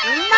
你妈